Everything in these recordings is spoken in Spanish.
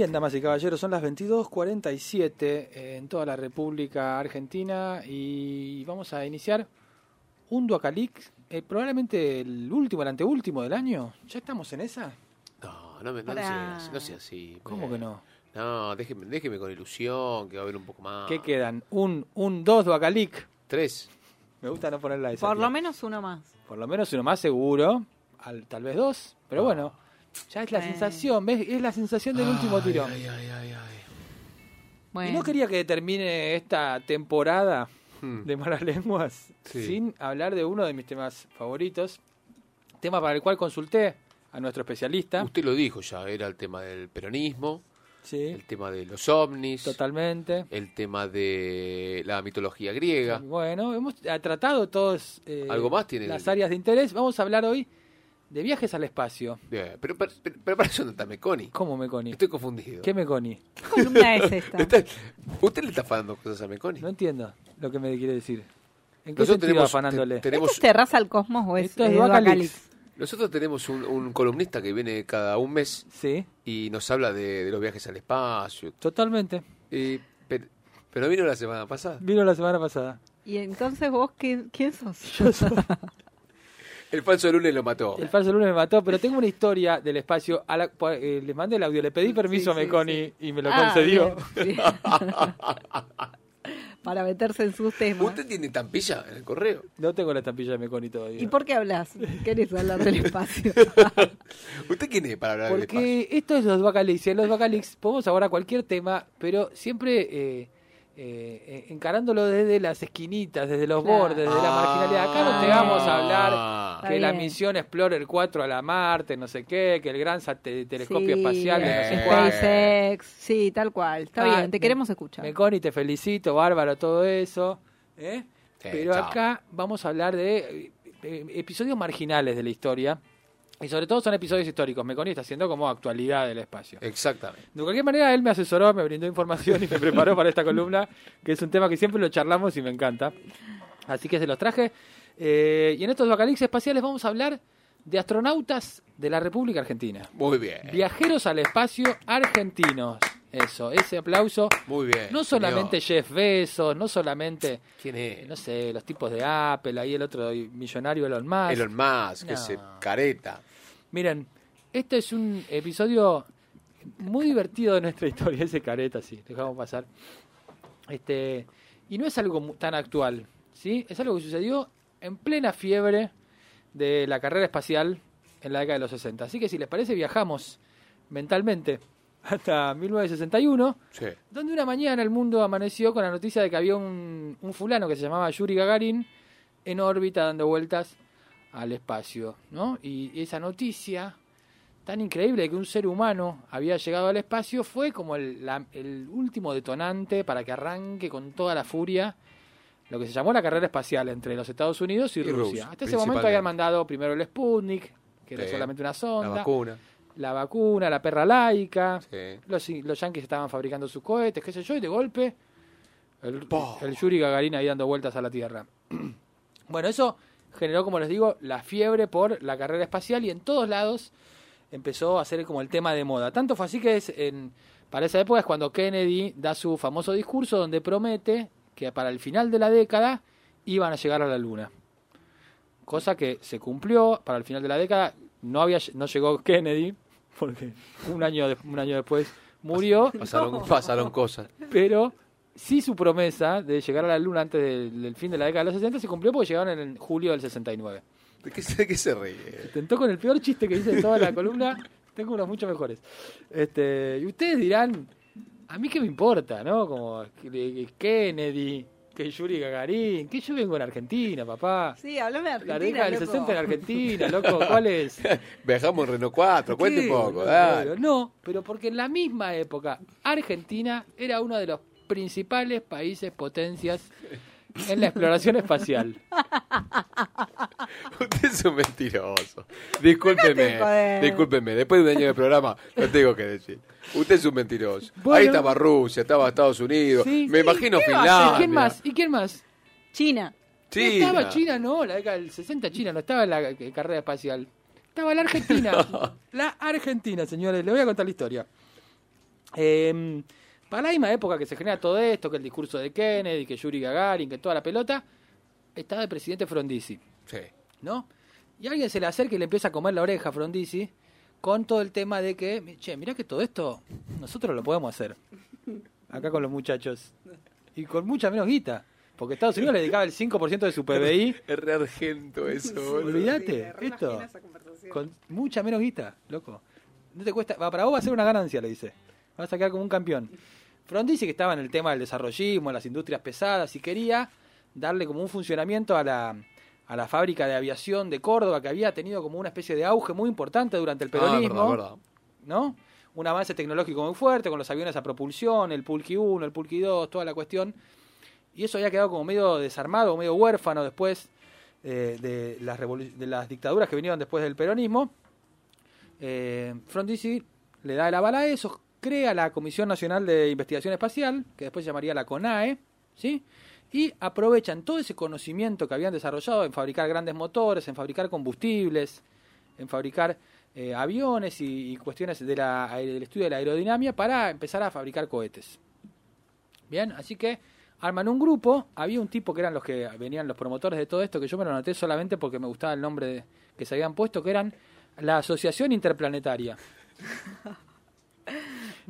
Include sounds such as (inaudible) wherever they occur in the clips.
Bien, damas y caballeros, son las 22.47 en toda la República Argentina y vamos a iniciar un Duacalix, eh, probablemente el último, el anteúltimo del año. ¿Ya estamos en esa? No, no, me, no, sea, así, no sea así. ¿Cómo me- que no? No, déjeme, déjeme con ilusión, que va a haber un poco más. ¿Qué quedan? Un, un dos Duacalix. Tres. Me gusta no ponerla esa. Por tía. lo menos uno más. Por lo menos uno más seguro, al, tal vez dos, pero No. bueno, ya es la Eh. sensación, ¿ves? Es la sensación del último tiro. Ay, ay, ay, ay. Bueno, Y no quería que termine esta temporada Hmm. de Malas Lenguas Sí. sin hablar de uno de mis temas favoritos, tema para el cual consulté a nuestro especialista. Usted lo dijo ya, era el tema del peronismo, Sí, el tema de los ovnis, totalmente. el tema de la mitología griega. Bueno, hemos tratado todos eh, ¿Algo más tiene las el- áreas de interés. Vamos a hablar hoy de viajes al espacio. Bien, Pero, pero, pero- para eso no está Meconi. ¿Cómo Meconi? Estoy confundido. ¿Qué Meconi? ¿qué columna es esta? (laughs) Está- ¿Usted le está afanando cosas a Meconi? No entiendo lo que me quiere decir. ¿En qué Nosotros sentido tenemos, afanándole? te- tenemos, ¿Esto es Terraza al Cosmos o es, Esto es Duacalix. Duacalix? nosotros tenemos un, un columnista que viene cada un mes Sí, y nos habla de, de los viajes al espacio. totalmente. Y, pero, pero vino la semana pasada. Vino la semana pasada. Y entonces vos, ¿quién, quién sos? Yo soy- (laughs) El falso lunes lo mató. el falso lunes me mató, pero tengo una historia del espacio. A la, eh, le mandé el audio, le pedí permiso Sí, a Meconi sí. y me lo Ah, concedió. bien, bien. (laughs) Para meterse en sus temas. ¿Usted tiene tampilla en el correo? No tengo la estampilla de Meconi todavía. ¿Y por qué hablas? ¿Querés hablar del espacio? (laughs) ¿Usted quién es para hablar del espacio? Porque esto es los Bacalix. y En los Bacalix podemos abordar cualquier tema, pero siempre eh, eh, eh, encarándolo desde las esquinitas, desde los Claro. bordes, desde la Ah. marginalidad. Acá no te vamos a hablar Ah. que la misión Explorer 4 a la Marte, no sé qué, que el gran telescopio Sí, espacial de no sé. SpaceX, sí, tal cual. Está Ah, bien, te queremos escuchar. Meconi, te felicito, bárbaro todo eso. ¿eh? Sí, Pero chao. acá vamos a hablar de eh, eh, episodios marginales de la historia. Y sobre todo son episodios históricos. Meconi está haciendo como actualidad del espacio. Exactamente. De cualquier manera, él me asesoró, me brindó información y me preparó para esta columna, que es un tema que siempre lo charlamos y me encanta. Así que se los traje. Eh, y en estos Bacalix espaciales vamos a hablar de astronautas de la República Argentina. Muy bien. Viajeros al espacio argentinos. Eso, ese aplauso. Muy bien. No solamente. Jeff Bezos, no solamente, ¿Quién es? no sé, los tipos de Apple, ahí el otro millonario Elon Musk. Elon Musk, No. ese careta. Miren, este es un episodio muy divertido de nuestra (laughs) historia, ese careta, sí, dejamos pasar. Este, y no es algo tan actual, ¿sí? Es algo que sucedió en plena fiebre de la carrera espacial en la década de los 60. Así que si les parece, viajamos mentalmente hasta 1961, Sí. donde una mañana el mundo amaneció con la noticia de que había un, un fulano que se llamaba Yuri Gagarin en órbita dando vueltas al espacio, ¿no? Y esa noticia tan increíble de que un ser humano había llegado al espacio fue como el, la- el último detonante para que arranque con toda la furia lo que se llamó la carrera espacial entre los Estados Unidos y, Y Rusia. Hasta ese momento habían mandado primero el Sputnik, que era solamente una La sonda, vacuna. la vacuna, la perra laica, Sí. los, los yanquis estaban fabricando sus cohetes, qué sé yo, y de golpe el, el Yuri Gagarin ahí dando vueltas a la Tierra. (clears throat) bueno, eso generó, como les digo, la fiebre por la carrera espacial y en todos lados empezó a ser como el tema de moda. Tanto fue así que es en, para esa época es cuando Kennedy da su famoso discurso donde promete que para el final de la década iban a llegar a la Luna. Cosa que se cumplió para el final de la década. No, había, no llegó Kennedy, porque un año, de- un año después murió, Pasaron, pasaron cosas. pero sí su promesa de llegar a la Luna antes del, del fin de la década de los 60 se cumplió porque llegaron en julio del 69. ¿De qué, se- de qué se ríe? Intentó con el peor chiste que hice en toda la columna. (laughs) Tengo unos mucho mejores. Este, y ustedes dirán, a mí qué me importa, ¿no? Como Kennedy, que Yuri Gagarin, que yo vengo en Argentina, papá. Sí, hablame de La Argentina, década del loco. 60 en Argentina, loco, ¿cuál es? (laughs) Viajamos en Renault 4, cuente un ¿Qué, poco. dale. No, pero porque en la misma época Argentina era uno de los principales países potencias en la exploración espacial. (laughs) Usted es un mentiroso. Discúlpeme, discúlpeme. Después de un año de programa, lo tengo que decir. Usted es un mentiroso. Bueno. Ahí estaba Rusia, estaba Estados Unidos. Sí. Me Sí, imagino ¿qué va a Finlandia. ¿Quién más? ¿Y quién más? China. No estaba China, no, la década del 60 China, no estaba en la eh, carrera espacial. Estaba la Argentina. (laughs) La Argentina, señores, le voy a contar la historia. Eh, para la misma época que se genera todo esto, que el discurso de Kennedy, que Yuri Gagarin, que toda la pelota, estaba el presidente Frondizi, Sí. ¿no? Y alguien se le acerca y le empieza a comer la oreja a Frondizi con todo el tema de que, che, mirá que todo esto nosotros lo podemos hacer. Acá con los muchachos. Y con mucha menos guita. Porque Estados Unidos le dedicaba el 5% de su PBI (laughs) Es re argento eso, boludo. Olvídate, esto. Con mucha menos guita, loco. No te cuesta. va, Para vos va a ser una ganancia, le dice. Vas a quedar como un campeón. Frondizi, que estaba en el tema del desarrollismo, las industrias pesadas, y quería darle como un funcionamiento a la, a la fábrica de aviación de Córdoba, que había tenido como una especie de auge muy importante durante el Ah, peronismo. verdad, verdad. ¿no? Un avance tecnológico muy fuerte con los aviones a propulsión, el Pulqui 1, el Pulqui 2, toda la cuestión. Y eso había quedado como medio desarmado, medio huérfano después eh, de, las de las dictaduras que vinieron después del peronismo. Eh, Frondizi le da el aval a eso, crea la Comisión Nacional de Investigación Espacial, que después se llamaría la CONAE, ¿sí? Y aprovechan todo ese conocimiento que habían desarrollado en fabricar grandes motores, en fabricar combustibles, en fabricar eh, aviones y, cuestiones de la- del estudio de la aerodinámica para empezar a fabricar cohetes. Bien, así que arman un grupo. Había un tipo que eran los que venían los promotores de todo esto, que yo me lo anoté solamente porque me gustaba el nombre que se habían puesto, que eran la Asociación Interplanetaria. (laughs)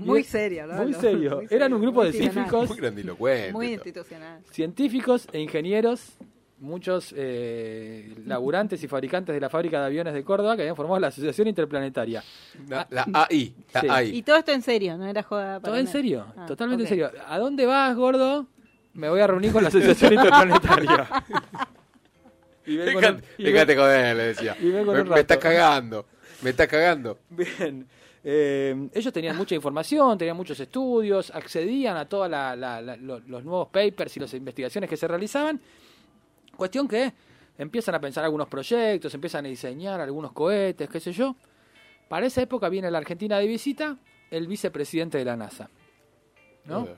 Muy serio, ¿no? muy serio. muy Eran un grupo de científicos. Muy grandilocuente. Muy institucional. Científicos e ingenieros, muchos eh, laburantes y fabricantes de la fábrica de aviones de Córdoba que habían formado la Asociación Interplanetaria. La, la AI. La Sí. AI. Y todo esto en serio, no era joda para Todo en serio, Ah, totalmente en serio. ¿A dónde vas, gordo? Me voy a reunir con la Asociación Interplanetaria. (laughs) y Fíjate, con él, le decía. y ven con Me, un me está cagando. Me está cagando. Bien. Eh, ellos tenían mucha información, tenían muchos estudios, accedían a todos los nuevos papers y las investigaciones que se realizaban. Cuestión que empiezan a pensar algunos proyectos, empiezan a diseñar algunos cohetes, qué sé yo. Para esa época viene a la Argentina de visita el vicepresidente de la NASA. ¿no?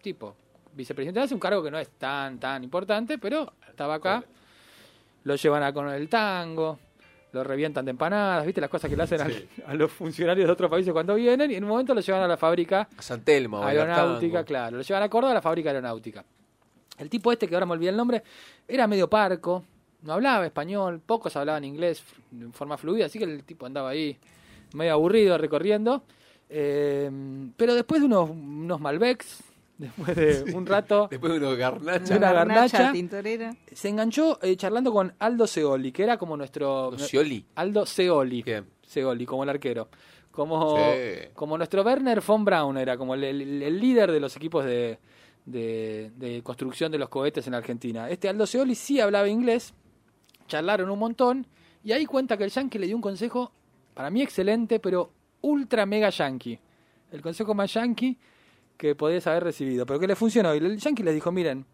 Tipo, vicepresidente de la NASA, un cargo que no es tan, tan importante, pero estaba acá. Lo llevan a con el tango, lo revientan de empanadas, ¿viste? Las cosas que le hacen Sí. a, los funcionarios de otros países cuando vienen, y en un momento lo llevan a la fábrica A San Telmo. aeronáutica, claro. Lo llevan a Córdoba a la fábrica aeronáutica. El tipo este, que ahora me olvidé el nombre, era medio parco, no hablaba español, pocos hablaban inglés de forma fluida, así que el tipo andaba ahí medio aburrido recorriendo. Eh, pero después de unos, unos Malbecs, después de (laughs) un rato, Después de unos garnachas. Una garnacha. tintorera. se enganchó eh, charlando con Aldo Seoli, que era como nuestro... Scioli. Aldo Seoli. Bien. Seoli, como el arquero. Como, Sí. como nuestro Werner von Braun era, como el, el- el líder de los equipos de, de- de construcción de los cohetes en Argentina. Este Aldo Seoli sí hablaba inglés, charlaron un montón, y ahí cuenta que el yankee le dio un consejo, para mí excelente, pero ultra mega yankee. El consejo más yankee que podés haber recibido, pero que le funcionó. Y el yankee les dijo, miren,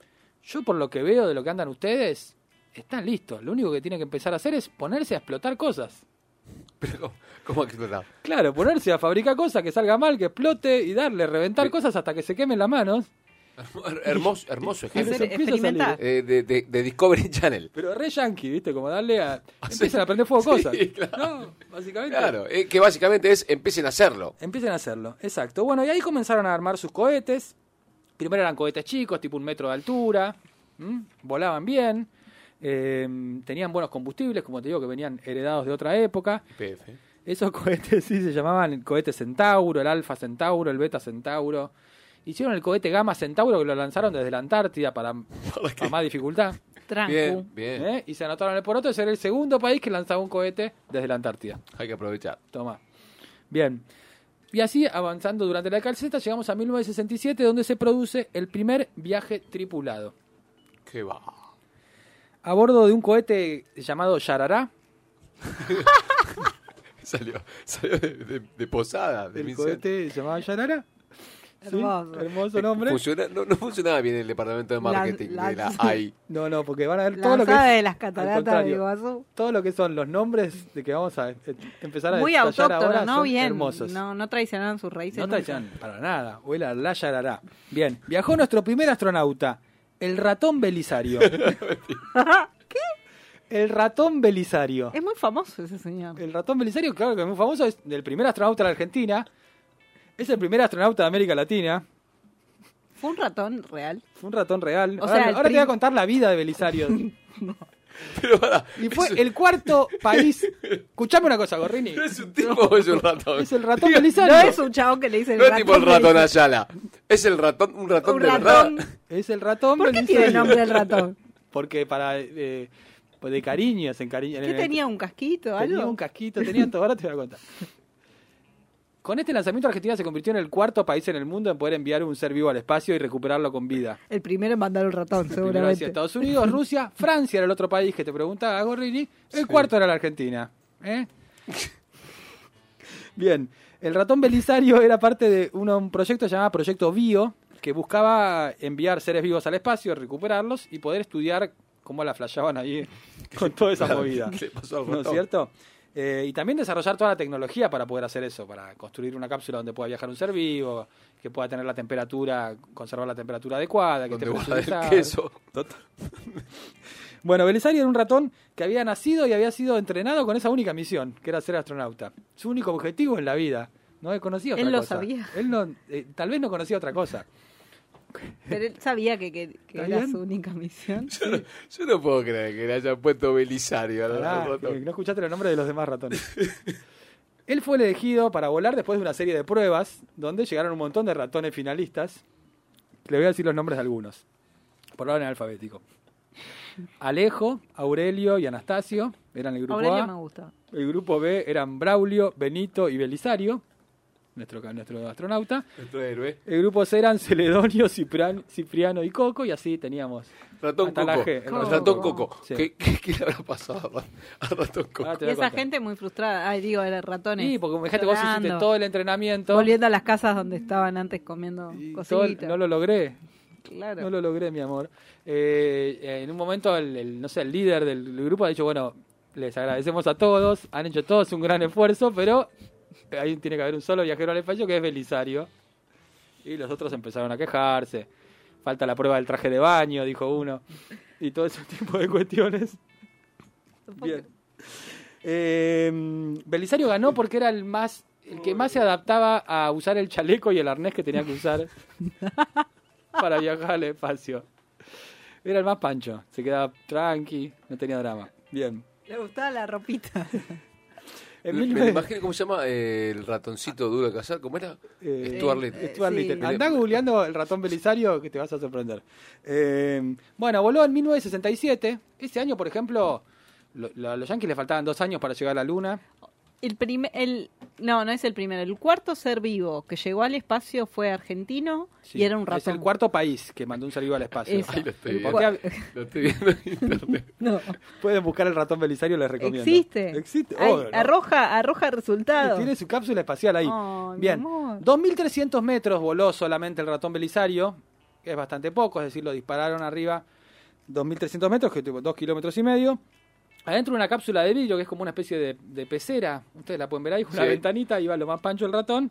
yo por lo que veo de lo que andan ustedes, están listos. Lo único que tienen que empezar a hacer es ponerse a explotar cosas. (laughs) Pero, ¿cómo, explotado? Claro, ponerse a fabricar cosas que salga mal, que explote y darle, reventar cosas hasta que se quemen las manos. Hermoso, hermoso ejemplo. Experimentar. Eh, de, de- de Discovery Channel. Pero re yankee, ¿viste? Como darle a... (laughs) Ah, sí. Empiezan a prender fuego Sí, cosas. (laughs) claro. No, básicamente. Claro, eh, que básicamente es empiecen a hacerlo. Empiecen a hacerlo, exacto. Bueno, y ahí comenzaron a armar sus cohetes. Primero eran cohetes chicos, tipo un metro de altura. Volaban bien. eh, tenían buenos combustibles, como te digo, que venían heredados de otra época. PF. Esos (laughs) cohetes sí se llamaban el cohete Centauro, el Alfa Centauro, el Beta Centauro. Hicieron el cohete Gamma Centauro que lo lanzaron desde la Antártida para, para más dificultad. Trancu. Bien, bien. ¿eh? Y se anotaron el poroto de ser el segundo país que lanzaba un cohete desde la Antártida. Hay que aprovechar. Toma. Bien. Y así, avanzando durante la 60, llegamos a 1967, donde se produce el primer viaje tripulado. Qué va. a bordo de un cohete llamado Yarará. (laughs) Salió, salió de, de- de posada. De El Vincent. cohete llamado Yarará. Sí, Hermoso. hermoso nombre. Funciona- no, no funcionaba bien el departamento de marketing La- de la (laughs) AI. No, no, porque van a ver todo lo que es- de las cataratas de contrario, Iguazú. todo lo que son los nombres de que vamos a eh, empezar a Muy ahora ¿no? son Bien. hermosos. No, no traicionaron sus raíces. No traicionan para nada. Huele a la yarará. Bien, viajó nuestro primer astronauta, el ratón Belisario. (laughs) (laughs) ¿Qué? El ratón Belisario. Es muy famoso ese señor. El ratón Belisario, claro que es muy famoso, es el primer astronauta de la Argentina. Es el primer astronauta de América Latina. Fue un ratón real. Fue un ratón real. O ahora sea, el ahora te voy a contar la vida de Belisario. (laughs) Pero para, Y fue el cuarto (laughs) país. Escuchame una cosa, Gorrini. ¿no es un tipo o es un ratón? Es el ratón Diga, Belisario. No es un chabón que le dice No es tipo el ratón Belisario. Ayala. Es el ratón, un ratón Un de ratón. verdad. Es el ratón ¿Por qué Belisario. tiene el nombre del ratón? (laughs) Porque para. eh, pues de cariño, se encariña. ¿Qué tenía? ¿Un casquito? Tenía ¿Algo? un casquito, tenía todo. Ahora te voy a contar. Con este lanzamiento, Argentina se convirtió en el cuarto país en el mundo en poder enviar un ser vivo al espacio y recuperarlo con vida. El primero en mandar un ratón, (laughs) Primero seguramente. Estados Unidos, (laughs) Rusia, Francia era el otro país que te preguntaba Gorrini. El cuarto era la Argentina. ¿eh? (laughs) Bien, el ratón Belisario era parte de uno- un proyecto llamado Proyecto Bio, que buscaba enviar seres vivos al espacio, recuperarlos y poder estudiar cómo la flasheaban ahí con toda esa movida. ¿Qué le pasó al ¿No es cierto? Eh, y también desarrollar toda la tecnología para poder hacer eso, para construir una cápsula donde pueda viajar un ser vivo, que pueda tener la temperatura, conservar la temperatura adecuada, que presurizar. queso. (laughs) Bueno, Belisario era un ratón que había nacido y había sido entrenado con esa única misión, que era ser astronauta. Su único objetivo en la vida. No conocía otra Él lo cosa. sabía. Él no, eh, tal vez no conocía otra cosa. Pero él sabía que, que, que ¿Está era bien? su única misión. (laughs) Yo, no, yo no puedo creer que le hayan puesto Belisario ratón. que no escuchaste los nombres de los demás ratones. (laughs) Él fue elegido para volar después de una serie de pruebas donde llegaron un montón de ratones finalistas. Le voy a decir los nombres de algunos, por orden alfabético. Alejo, Aurelio y Anastasio eran el grupo Aurelio A. me gusta. El grupo B eran Braulio, Benito y Belisario, nuestro, nuestro astronauta. Nuestro héroe. El grupo C eran Celedonio, Cipriano y Coco, y así teníamos. Ratón la Coco. G, Coco. ratón Coco. Sí. ¿Qué, qué, qué le habrá pasado al (laughs) ratón Coco? Ahora te Y a esa gente muy frustrada. Ay, digo, eran ratones. Sí, porque fíjate, vos hiciste todo el entrenamiento. Volviendo a las casas donde estaban antes comiendo cositas. no lo logré. Claro. No lo logré, mi amor. Eh, en un momento, el, el, no sé, el líder del grupo ha dicho, bueno, les agradecemos a todos, han hecho todos un gran esfuerzo, pero (laughs) ahí tiene que haber un solo viajero al espacio que es Belisario. Y los otros empezaron a quejarse. Falta la prueba del traje de baño, dijo uno. Y todo ese (laughs) tipo de cuestiones. Bien. Eh, Belisario ganó porque era el más el que más se adaptaba a usar el chaleco y el arnés que tenía que usar (laughs) para viajar al espacio. Era el más pancho, se quedaba tranqui, no tenía drama. Bien. Le gustaba la ropita. En Me, 19 imagino cómo se llama eh, el ratoncito duro de cazar. ¿Cómo era? Eh, Stuart Little. Stuart sí. Little. Andá googleando el ratón Belisario que te vas a sorprender. Eh, bueno, voló en 1967. Ese año, por ejemplo, lo- lo- a los Yankees le faltaban dos años para llegar a la Luna. El primer, el, no, no es el primero. El cuarto ser vivo que llegó al espacio fue argentino Sí, y era un Es ratón. el cuarto país que mandó un ser vivo al espacio. Ahí lo estoy viendo. Lo estoy viendo en internet. (laughs) No, Pueden buscar el ratón Belisario, les recomiendo. existe. Existe. Ay, arroja, arroja resultados. Tiene su cápsula espacial ahí. Ay, mi Bien. amor. 2.300 metros voló solamente el ratón Belisario, que es bastante poco, es decir, lo dispararon arriba 2.300 metros, que tipo 2 kilómetros y medio. Adentro de una cápsula de vidrio, que es como una especie de, de pecera, ustedes la pueden ver ahí, una Sí. ventanita, iba lo más pancho el ratón.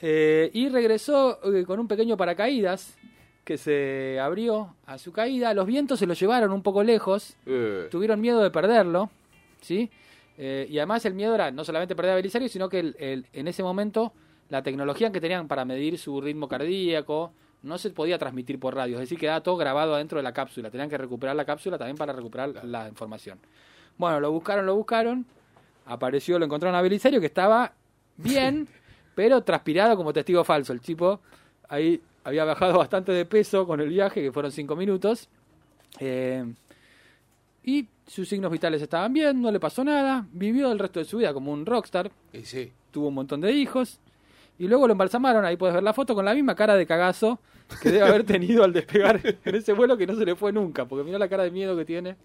Eh, y regresó eh, con un pequeño paracaídas que se abrió a su caída. Los vientos se lo llevaron un poco lejos Eh, tuvieron miedo de perderlo, ¿sí? Eh, y además el miedo era no solamente perder a Belisario, sino que el- el- en ese momento la tecnología que tenían para medir su ritmo cardíaco no se podía transmitir por radio, es decir, quedaba todo grabado adentro de la cápsula. Tenían que recuperar la cápsula también para recuperar la información. Bueno, lo buscaron, lo buscaron, apareció, lo encontraron a Belisario que estaba bien, (laughs) pero transpirado como testigo falso. El tipo ahí había bajado (laughs) bastante de peso con el viaje, que fueron cinco minutos. Eh, y sus signos vitales estaban bien, no le pasó nada, vivió el resto de su vida como un rockstar, y sí. tuvo un montón de hijos Y luego lo embalsamaron, ahí puedes ver la foto, con la misma cara de cagazo que debe haber tenido al despegar (laughs) en ese vuelo que no se le fue nunca, porque mirá la cara de miedo que tiene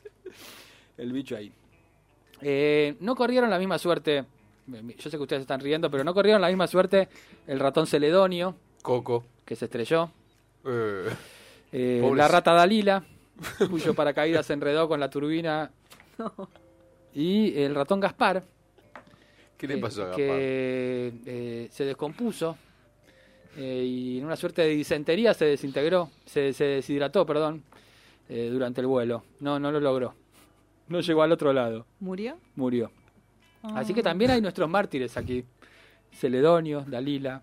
el bicho ahí. Eh, no corrieron la misma suerte, yo sé que ustedes están riendo, pero no corrieron la misma suerte el ratón celedonio, Coco. que se estrelló, Eh, eh, la rata Dalila, (laughs) cuyo paracaídas se enredó con la turbina, y el ratón Gaspar, ¿Qué le que- pasó a Gaspar? que eh, se descompuso eh, y en una suerte de disentería se desintegró, se, se deshidrató, perdón, eh, durante el vuelo. No, no lo logró. No llegó al otro lado, ¿Murió? murió. Ah. Así que también hay nuestros mártires aquí. Celedonio, Dalila,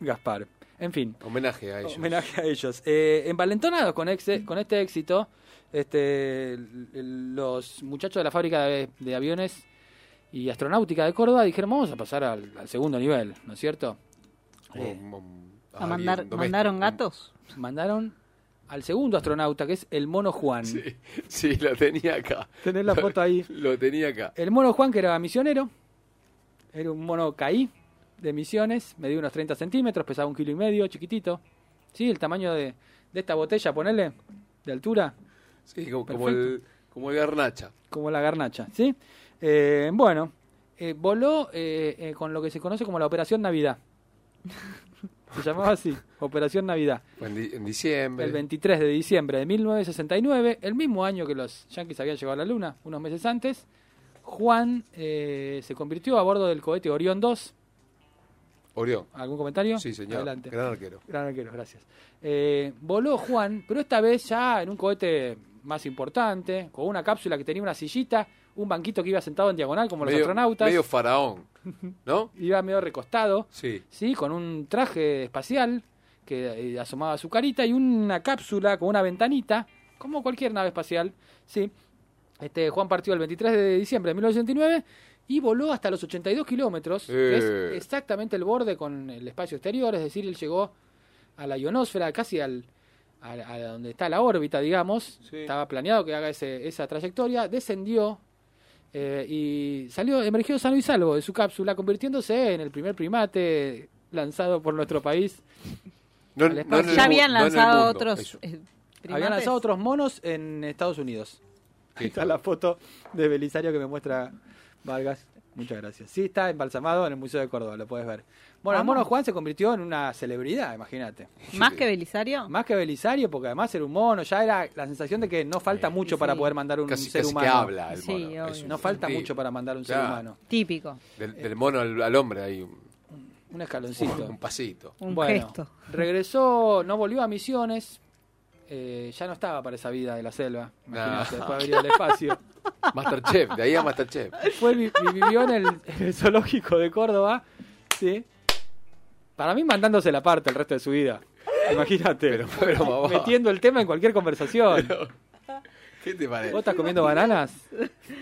Gaspar. En fin, Homenaje a ellos. Homenaje a ellos. Eh, envalentonados con, exe- con este éxito, este, los muchachos de la fábrica de, de aviones y astronáutica de Córdoba dijeron, vamos a pasar al, al segundo nivel, ¿no es cierto? Eh, ¿A mandar. ¿Mandaron gatos? mandaron al segundo astronauta, que es el mono Juan. Sí, sí, lo tenía acá. Tenés la foto ahí. (laughs) Lo tenía acá. El mono Juan, que era misionero, era un mono caí de misiones, medía unos 30 centímetros, pesaba un kilo y medio, chiquitito. Sí, el tamaño de, de esta botella, ponele, de altura. Sí, como, el, como el garnacha. como la garnacha, ¿sí? Eh, bueno, eh, voló eh, eh, con lo que se conoce como la Operación Navidad. Se llamaba así, Operación Navidad. En, di- en diciembre. El 23 de diciembre de 1969, el mismo año que los yanquis habían llegado a la Luna, unos meses antes, Juan eh, se convirtió a bordo del cohete Orión 2. Orión. ¿Algún comentario? Sí, señor. Adelante. Gran arquero. Gran arquero, gracias. Eh, voló Juan, pero esta vez ya en un cohete más importante, con una cápsula que tenía una sillita, un banquito que iba sentado en diagonal como los astronautas, medio faraón. (laughs) ¿No? iba medio recostado, Sí. sí, con un traje espacial que eh, asomaba su carita y una cápsula con una ventanita, como cualquier nave espacial, sí. Este Juan partió el 23 de diciembre de 1989 y voló hasta los 82 kilómetros, que es Eh. exactamente el borde con el espacio exterior, es decir, él llegó a la ionosfera, casi al, a, a donde está la órbita, digamos. Sí. Estaba planeado que haga ese, esa trayectoria, descendió eh, y salió, emergió sano y salvo de su cápsula, convirtiéndose en el primer primate lanzado por nuestro país. No, no el Ya mu- habían no lanzado mundo, otros eh, Habían primates. lanzado otros monos en Estados Unidos. Ahí está la foto de Belisario que me muestra Vargas. Muchas gracias. Sí, está embalsamado en el Museo de Córdoba, lo puedes ver. Bueno, el mono Juan se convirtió en una celebridad, imagínate. (laughs) ¿Más que Belisario? Más que Belisario, porque además era un mono, ya era la sensación de que no falta mucho Sí. para poder mandar un Casi, ser casi humano. que habla el Sí, mono. obvio. Un- No falta sí. mucho para mandar un ser humano. Típico. Del, del mono al, al hombre hay un, Un escaloncito. un pasito. Un bueno, gesto. regresó, no volvió a Misiones. eh, ya no estaba para esa vida de la selva. Imagínate, No. después de al espacio. (laughs) Masterchef, de ahí a Masterchef. Fue, vi- vi- vivió en el, en el zoológico de Córdoba, ¿sí? Para mí mandándose la parte el resto de su vida. Imagínate. Pero, metiendo el tema en cualquier conversación. ¿Qué te parece? ¿Vos estás comiendo bananas?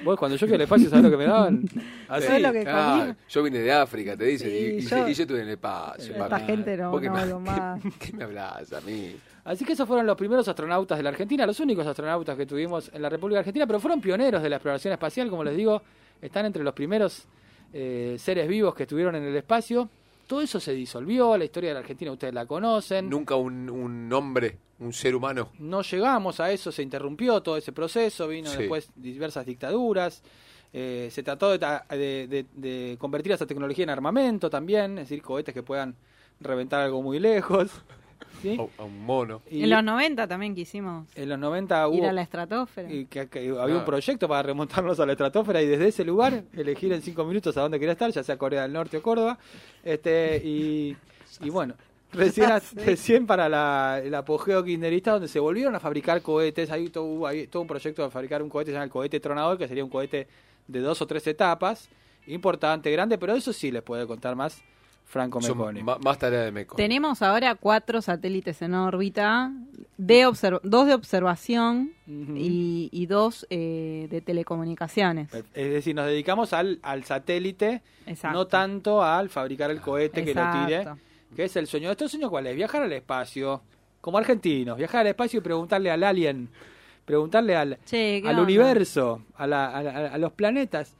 Vos cuando yo fui al espacio, ¿sabés lo que me daban? Así. ¿Sabés lo que Ah, comí? yo vine de África, te dicen, y, Sí, y- yo- y yo estuve en el espacio. Esta papi. gente no, ¿Vos qué no me- hablo (laughs) más. ¿Qué me hablas a mí? Así que esos fueron los primeros astronautas de la Argentina, los únicos astronautas que tuvimos en la República Argentina, pero fueron pioneros de la exploración espacial, como les digo, están entre los primeros eh, seres vivos que estuvieron en el espacio. Todo eso se disolvió, la historia de la Argentina ustedes la conocen. Nunca un, un hombre, un ser humano. No llegamos a eso, se interrumpió todo ese proceso, vino Sí. después diversas dictaduras, eh, se trató de, de- de- de convertir esa tecnología en armamento también, es decir, cohetes que puedan reventar algo muy lejos. ¿Sí? A, a un mono. Y En los 90 también quisimos en los 90 ir hubo a la estratosfera. y que, que había un proyecto para remontarnos a la estratosfera y desde ese lugar elegir en cinco minutos a dónde quería estar, ya sea Corea del Norte o Córdoba. Este, y, y bueno, recién, (laughs) recién para la, el apogeo kirchnerista donde se volvieron a fabricar cohetes, hay todo, hubo ahí todo un proyecto de fabricar un cohete, se llama el cohete tronador, que sería un cohete de dos o tres etapas, importante, grande, pero eso sí les puedo contar más Franco Meconi. más tarea de Meco. Tenemos ahora cuatro satélites en órbita, de dos de observación y, y dos eh, de telecomunicaciones. Es decir, nos dedicamos al, al satélite, Exacto. no tanto al fabricar el cohete que lo tire. ¿Qué es el sueño? ¿Este sueño cuál es? Viajar al espacio. Como argentinos, viajar al espacio y preguntarle al alien, preguntarle al, Che, ¿qué al universo, a, la- a la- a los planetas.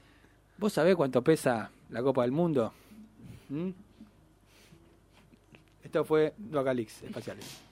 ¿Vos sabés cuánto pesa la Copa del Mundo? ¿Mm? Esto fue Localix Espaciales.